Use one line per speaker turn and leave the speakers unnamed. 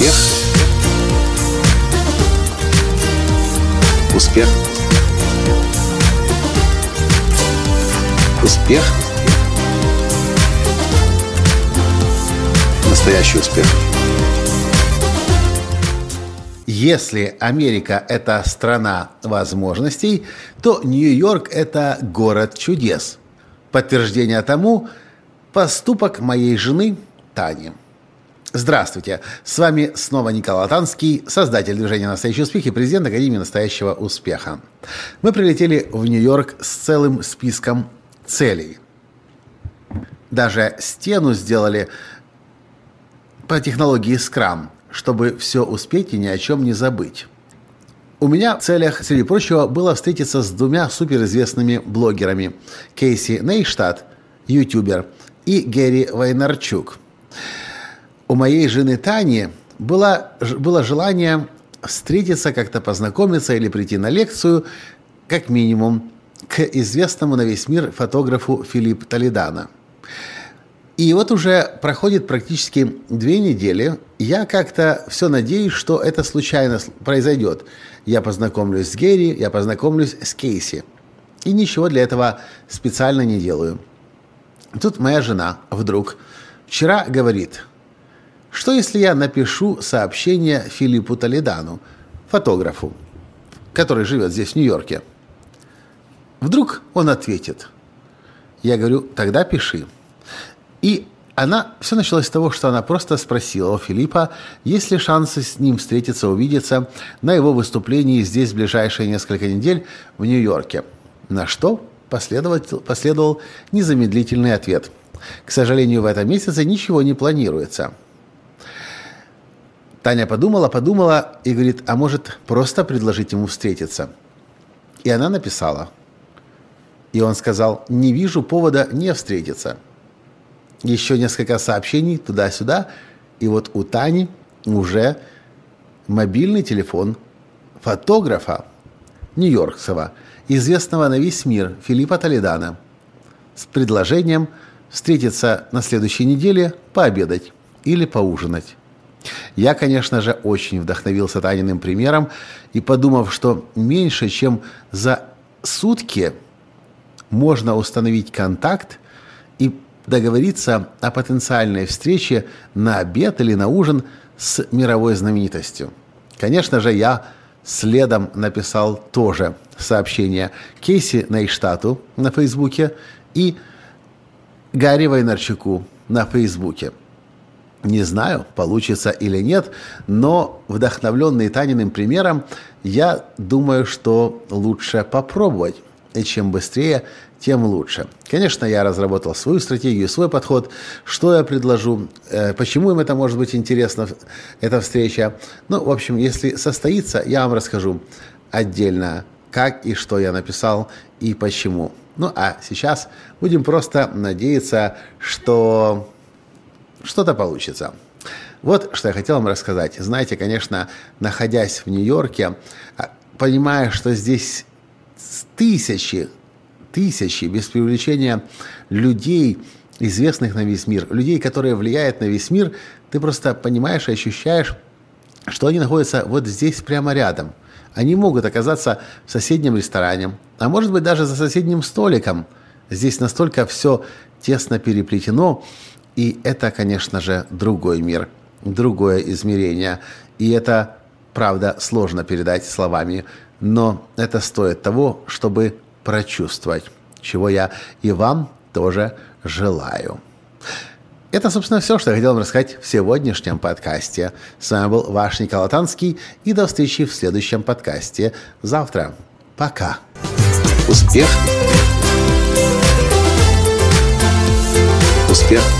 Успех. Успех. Успех. Настоящий успех.
Если Америка – это страна возможностей, то Нью-Йорк – это город чудес. Подтверждение тому – поступок моей жены Тани. Здравствуйте! С вами снова Николай Танский, создатель движения «Настоящий успех» и президент Академии «Настоящего успеха». Мы прилетели в Нью-Йорк с целым списком целей. Даже стену сделали по технологии Scrum, чтобы все успеть и ни о чем не забыть. У меня в целях, среди прочего, было встретиться с двумя суперизвестными блогерами – Кейси Нейштадт, ютубер, и Гэри Вайнарчук – у моей жены Тани было, было желание встретиться, как-то познакомиться или прийти на лекцию, как минимум, к известному на весь мир фотографу Филипп Толедана. И вот уже проходит практически две недели. Я как-то все надеюсь, что это случайно произойдет. Я познакомлюсь с Герри, я познакомлюсь с Кейси. И ничего для этого специально не делаю. Тут моя жена вдруг вчера говорит – что если я напишу сообщение Филиппу Толедану, фотографу, который живет здесь, в Нью-Йорке? Вдруг он ответит. Я говорю, тогда пиши. И она, все началось с того, что она просто спросила у Филиппа, есть ли шансы с ним встретиться, увидеться на его выступлении здесь в ближайшие несколько недель в Нью-Йорке. На что последовал, последовал незамедлительный ответ. К сожалению, в этом месяце ничего не планируется – Таня подумала, подумала и говорит, а может просто предложить ему встретиться? И она написала. И он сказал, не вижу повода не встретиться. Еще несколько сообщений туда-сюда, и вот у Тани уже мобильный телефон фотографа Нью-Йоркского, известного на весь мир Филиппа Толедана, с предложением встретиться на следующей неделе, пообедать или поужинать. Я, конечно же, очень вдохновился Таниным примером и подумав, что меньше, чем за сутки можно установить контакт и договориться о потенциальной встрече на обед или на ужин с мировой знаменитостью. Конечно же, я следом написал тоже сообщение Кейси Нейштату на Фейсбуке и Гарри Вайнарчуку на Фейсбуке. Не знаю, получится или нет, но вдохновленный Таниным примером, я думаю, что лучше попробовать. И чем быстрее, тем лучше. Конечно, я разработал свою стратегию, свой подход, что я предложу, э, почему им это может быть интересно, эта встреча. Ну, в общем, если состоится, я вам расскажу отдельно, как и что я написал и почему. Ну, а сейчас будем просто надеяться, что что-то получится. Вот что я хотел вам рассказать. Знаете, конечно, находясь в Нью-Йорке, а, понимая, что здесь тысячи, тысячи, без привлечения людей, известных на весь мир, людей, которые влияют на весь мир, ты просто понимаешь и ощущаешь, что они находятся вот здесь прямо рядом. Они могут оказаться в соседнем ресторане, а может быть даже за соседним столиком. Здесь настолько все тесно переплетено, и это, конечно же, другой мир, другое измерение. И это, правда, сложно передать словами, но это стоит того, чтобы прочувствовать, чего я и вам тоже желаю. Это, собственно, все, что я хотел вам рассказать в сегодняшнем подкасте. С вами был ваш Николай Танский, и до встречи в следующем подкасте завтра. Пока.
Успех. Успех.